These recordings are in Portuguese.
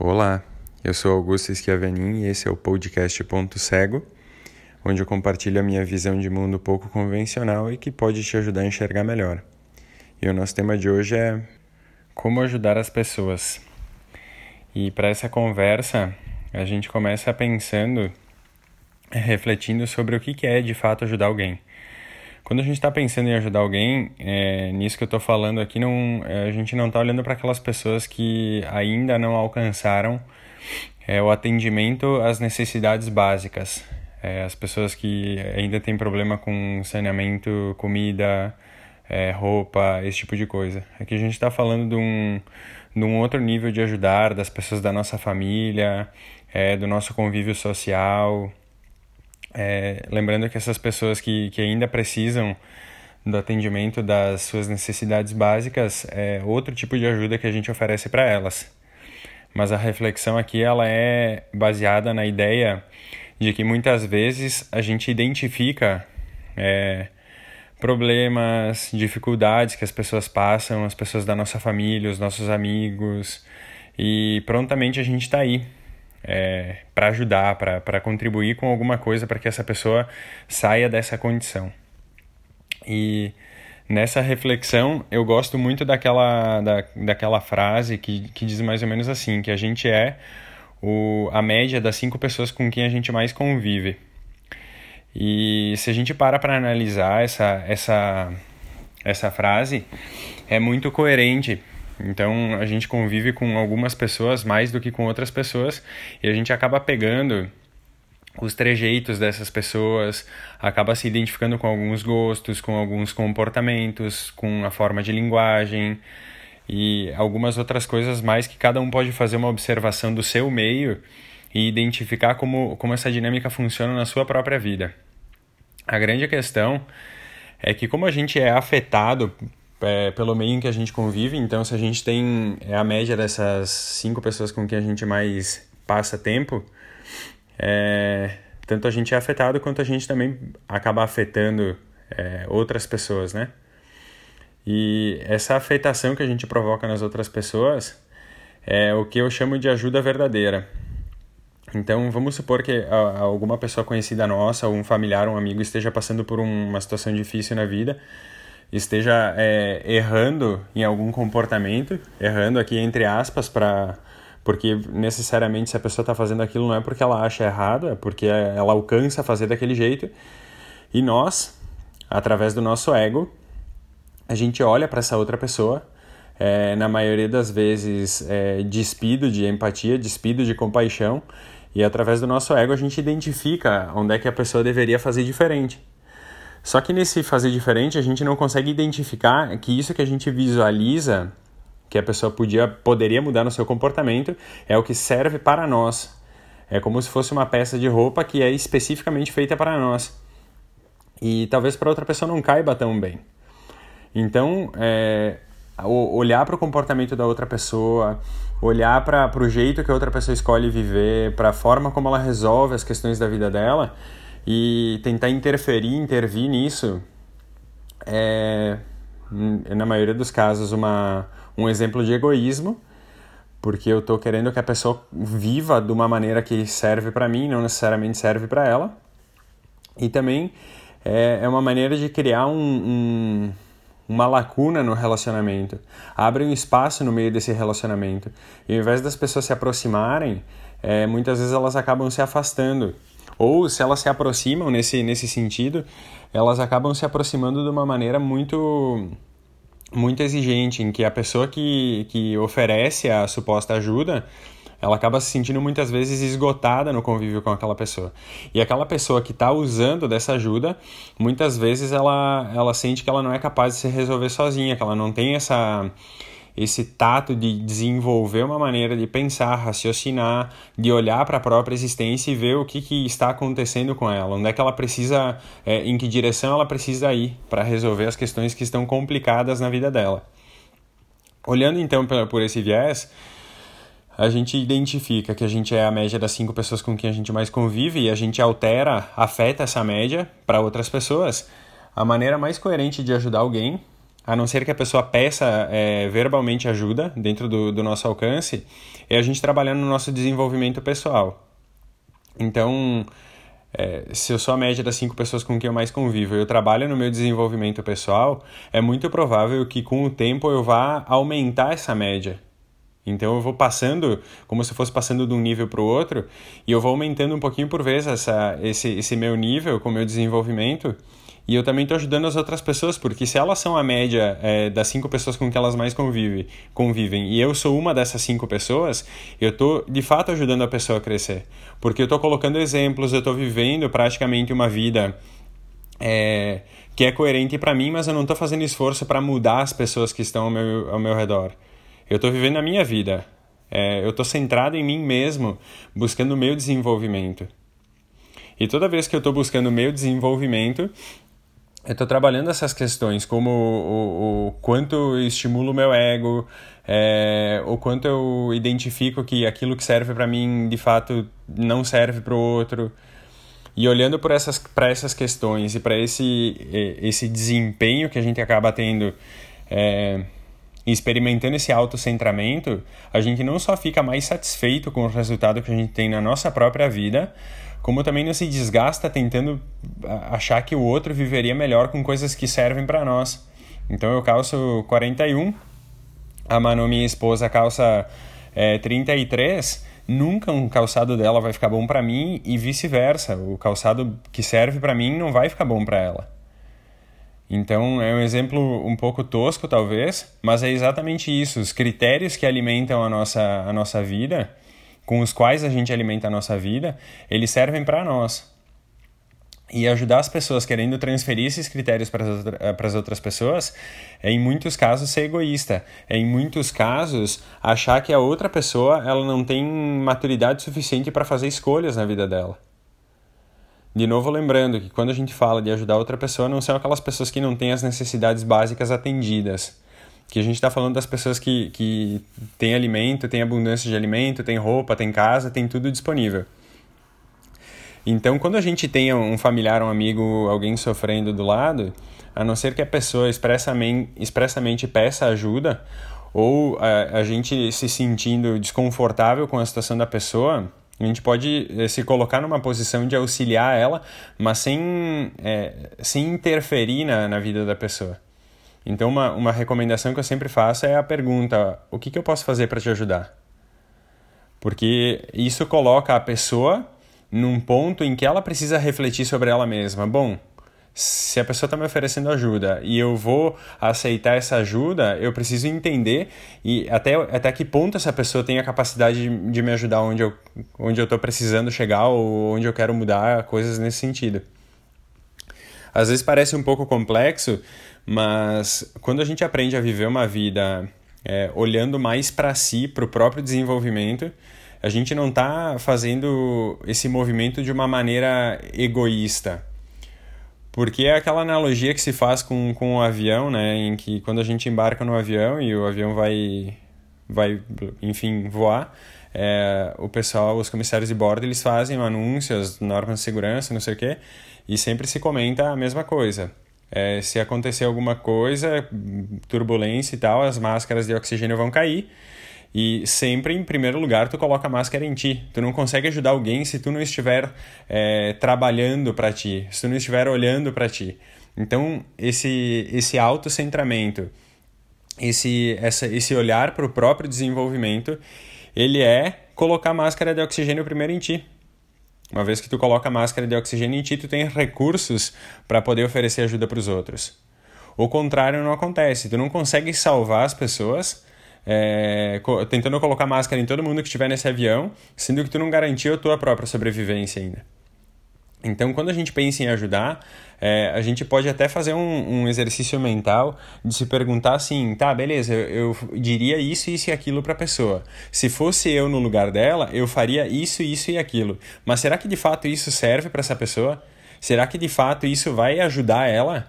Olá, eu sou Augusto Schiavenin e esse é o podcast Ponto Cego, onde eu compartilho a minha visão de mundo pouco convencional e que pode te ajudar a enxergar melhor. E o nosso tema de hoje é como ajudar as pessoas. E para essa conversa, a gente começa pensando, refletindo sobre o que é de fato ajudar alguém. Quando a gente está pensando em ajudar alguém, é, nisso que eu estou falando aqui, não, é, a gente não está olhando para aquelas pessoas que ainda não alcançaram é, o atendimento às necessidades básicas. É, as pessoas que ainda têm problema com saneamento, comida, é, roupa, esse tipo de coisa. Aqui a gente está falando de um, de um outro nível de ajudar, das pessoas da nossa família, é, do nosso convívio social, é, lembrando que essas pessoas que, que ainda precisam do atendimento das suas necessidades básicas é outro tipo de ajuda que a gente oferece para elas. Mas a reflexão aqui ela é baseada na ideia de que muitas vezes a gente identifica é, problemas, dificuldades que as pessoas passam, as pessoas da nossa família, os nossos amigos, e prontamente a gente está aí é, para ajudar, para contribuir com alguma coisa para que essa pessoa saia dessa condição. E nessa reflexão eu gosto muito daquela, da, daquela frase que, que diz mais ou menos assim, que a gente é o, a média das cinco pessoas com quem a gente mais convive. E se a gente para para analisar essa, essa, essa frase, é muito coerente então a gente convive com algumas pessoas mais do que com outras pessoas e a gente acaba pegando os trejeitos dessas pessoas, acaba se identificando com alguns gostos, com alguns comportamentos, com a forma de linguagem e algumas outras coisas mais que cada um pode fazer uma observação do seu meio e identificar como, como essa dinâmica funciona na sua própria vida. A grande questão é que como a gente é afetado é, pelo meio em que a gente convive. Então, se a gente tem é a média dessas cinco pessoas com quem a gente mais passa tempo, é, tanto a gente é afetado quanto a gente também acaba afetando é, outras pessoas, né? E essa afetação que a gente provoca nas outras pessoas é o que eu chamo de ajuda verdadeira. Então, vamos supor que alguma pessoa conhecida nossa, ou um familiar, um amigo, esteja passando por uma situação difícil na vida esteja é, errando em algum comportamento, errando aqui entre aspas, para porque necessariamente se a pessoa está fazendo aquilo não é porque ela acha errado, é porque ela alcança fazer daquele jeito. E nós, através do nosso ego, a gente olha para essa outra pessoa, é, na maioria das vezes é, despido de empatia, despido de compaixão, e através do nosso ego a gente identifica onde é que a pessoa deveria fazer diferente. Só que nesse fazer diferente, a gente não consegue identificar que isso que a gente visualiza, que a pessoa podia, poderia mudar no seu comportamento, é o que serve para nós. É como se fosse uma peça de roupa que é especificamente feita para nós. E talvez para outra pessoa não caiba tão bem. Então, é, olhar para o comportamento da outra pessoa, olhar para o jeito que a outra pessoa escolhe viver, para a forma como ela resolve as questões da vida dela, e tentar interferir, intervir nisso é, na maioria dos casos, uma, um exemplo de egoísmo, porque eu estou querendo que a pessoa viva de uma maneira que serve para mim, não necessariamente serve para ela. E também é, é uma maneira de criar um, um, uma lacuna no relacionamento. Abre um espaço no meio desse relacionamento. E ao invés das pessoas se aproximarem, é, muitas vezes elas acabam se afastando. Ou se elas se aproximam nesse, nesse sentido, elas acabam se aproximando de uma maneira muito muito exigente, em que a pessoa que, que oferece a suposta ajuda, ela acaba se sentindo muitas vezes esgotada no convívio com aquela pessoa. E aquela pessoa que está usando dessa ajuda, muitas vezes ela, ela sente que ela não é capaz de se resolver sozinha, que ela não tem essa esse tato de desenvolver uma maneira de pensar, raciocinar, de olhar para a própria existência e ver o que, que está acontecendo com ela, onde é que ela precisa, é, em que direção ela precisa ir para resolver as questões que estão complicadas na vida dela. Olhando então por esse viés, a gente identifica que a gente é a média das cinco pessoas com quem a gente mais convive e a gente altera, afeta essa média para outras pessoas. A maneira mais coerente de ajudar alguém a não ser que a pessoa peça é, verbalmente ajuda dentro do, do nosso alcance, é a gente trabalhando no nosso desenvolvimento pessoal. Então, é, se eu sou a média das cinco pessoas com quem eu mais convivo e eu trabalho no meu desenvolvimento pessoal, é muito provável que com o tempo eu vá aumentar essa média. Então eu vou passando, como se fosse passando de um nível para o outro, e eu vou aumentando um pouquinho por vez essa, esse, esse meu nível com o meu desenvolvimento. E eu também estou ajudando as outras pessoas, porque se elas são a média é, das cinco pessoas com que elas mais convive, convivem, e eu sou uma dessas cinco pessoas, eu estou de fato ajudando a pessoa a crescer. Porque eu estou colocando exemplos, eu estou vivendo praticamente uma vida é, que é coerente para mim, mas eu não estou fazendo esforço para mudar as pessoas que estão ao meu, ao meu redor. Eu estou vivendo a minha vida. É, eu estou centrado em mim mesmo, buscando o meu desenvolvimento. E toda vez que eu estou buscando o meu desenvolvimento, eu estou trabalhando essas questões, como o, o, o quanto estimulo o meu ego, é, o quanto eu identifico que aquilo que serve para mim, de fato, não serve para o outro. E olhando para essas, essas questões e para esse, esse desempenho que a gente acaba tendo é, experimentando esse autocentramento, a gente não só fica mais satisfeito com o resultado que a gente tem na nossa própria vida, como também não se desgasta tentando achar que o outro viveria melhor com coisas que servem para nós. Então eu calço 41, a Manu, minha esposa, calça é, 33, nunca um calçado dela vai ficar bom para mim e vice-versa. O calçado que serve para mim não vai ficar bom para ela. Então é um exemplo um pouco tosco, talvez, mas é exatamente isso. Os critérios que alimentam a nossa, a nossa vida, com os quais a gente alimenta a nossa vida, eles servem para nós. E ajudar as pessoas querendo transferir esses critérios para as outras pessoas é, em muitos casos, ser egoísta. É, em muitos casos, achar que a outra pessoa ela não tem maturidade suficiente para fazer escolhas na vida dela. De novo, lembrando que quando a gente fala de ajudar outra pessoa, não são aquelas pessoas que não têm as necessidades básicas atendidas. Que a gente está falando das pessoas que, que têm alimento, têm abundância de alimento, têm roupa, têm casa, têm tudo disponível. Então, quando a gente tem um familiar, um amigo, alguém sofrendo do lado, a não ser que a pessoa expressamente, expressamente peça ajuda, ou a, a gente se sentindo desconfortável com a situação da pessoa, a gente pode eh, se colocar numa posição de auxiliar ela, mas sem, é, sem interferir na, na vida da pessoa. Então, uma, uma recomendação que eu sempre faço é a pergunta: o que, que eu posso fazer para te ajudar? Porque isso coloca a pessoa num ponto em que ela precisa refletir sobre ela mesma. Bom, se a pessoa está me oferecendo ajuda e eu vou aceitar essa ajuda, eu preciso entender e até, até que ponto essa pessoa tem a capacidade de, de me ajudar onde eu onde eu estou precisando chegar ou onde eu quero mudar coisas nesse sentido. Às vezes parece um pouco complexo, mas quando a gente aprende a viver uma vida é, olhando mais para si, para o próprio desenvolvimento, a gente não está fazendo esse movimento de uma maneira egoísta porque é aquela analogia que se faz com, com o avião, né? Em que quando a gente embarca no avião e o avião vai, vai enfim, voar, é, o pessoal, os comissários de bordo, eles fazem anúncios, normas de segurança, não sei o quê, e sempre se comenta a mesma coisa. É, se acontecer alguma coisa, turbulência e tal, as máscaras de oxigênio vão cair e sempre, em primeiro lugar, tu coloca a máscara em ti. Tu não consegue ajudar alguém se tu não estiver é, trabalhando para ti, se tu não estiver olhando para ti. Então, esse, esse autocentramento, esse, essa, esse olhar para o próprio desenvolvimento, ele é colocar a máscara de oxigênio primeiro em ti. Uma vez que tu coloca a máscara de oxigênio em ti, tu tem recursos para poder oferecer ajuda para os outros. O contrário não acontece. Tu não consegue salvar as pessoas é, tentando colocar máscara em todo mundo que estiver nesse avião, sendo que tu não garantiu a tua própria sobrevivência ainda. Então, quando a gente pensa em ajudar, é, a gente pode até fazer um, um, exercício mental de se perguntar assim: tá, beleza, eu, eu diria isso, isso e aquilo para a pessoa. Se fosse eu no lugar dela, eu faria isso, isso e aquilo. Mas será que de fato isso serve para essa pessoa? Será que de fato isso vai ajudar ela?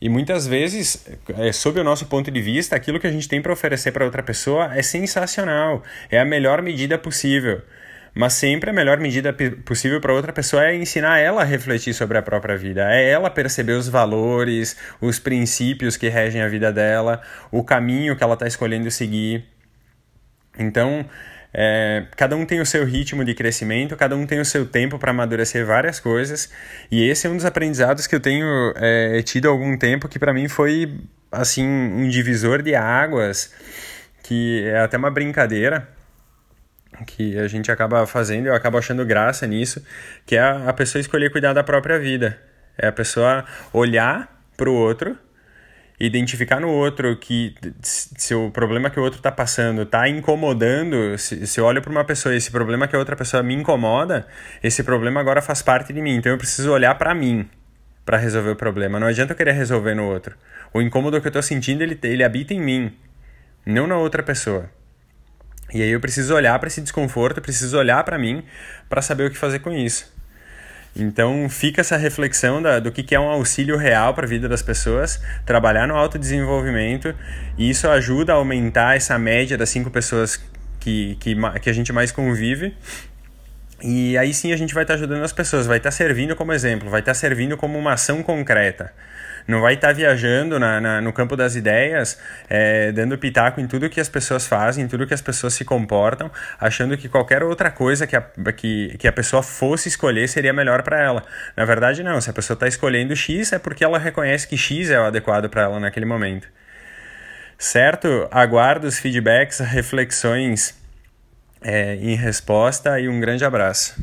E muitas vezes, é, sob o nosso ponto de vista, aquilo que a gente tem para oferecer para outra pessoa é sensacional, é a melhor medida possível. Mas sempre a melhor medida possível para outra pessoa é ensinar ela a refletir sobre a própria vida, é ela perceber os valores, os princípios que regem a vida dela, o caminho que ela está escolhendo seguir. Então, é, cada um tem o seu ritmo de crescimento, cada um tem o seu tempo para amadurecer várias coisas, e esse é um dos aprendizados que eu tenho é, tido há algum tempo que para mim foi assim um divisor de águas, que é até uma brincadeira que a gente acaba fazendo, eu acabo achando graça nisso, que é a pessoa escolher cuidar da própria vida. É a pessoa olhar para o outro, identificar no outro que se o problema que o outro está passando está incomodando, se, se eu olho para uma pessoa e esse problema que a outra pessoa me incomoda, esse problema agora faz parte de mim, então eu preciso olhar para mim para resolver o problema. Não adianta eu querer resolver no outro. O incômodo que eu estou sentindo, ele, ele habita em mim, não na outra pessoa. E aí eu preciso olhar para esse desconforto, preciso olhar para mim para saber o que fazer com isso. Então fica essa reflexão da, do que, que é um auxílio real para a vida das pessoas, trabalhar no autodesenvolvimento, e isso ajuda a aumentar essa média das cinco pessoas que, que, que a gente mais convive. E aí sim a gente vai estar tá ajudando as pessoas, vai estar tá servindo como exemplo, vai estar tá servindo como uma ação concreta não vai estar tá viajando na, na, no campo das ideias, é, dando pitaco em tudo que as pessoas fazem, em tudo que as pessoas se comportam, achando que qualquer outra coisa que a, que, que a pessoa fosse escolher seria melhor para ela. Na verdade, não. Se a pessoa está escolhendo X, é porque ela reconhece que X é o adequado para ela naquele momento. Certo? Aguardo os feedbacks, reflexões é, em resposta e um grande abraço.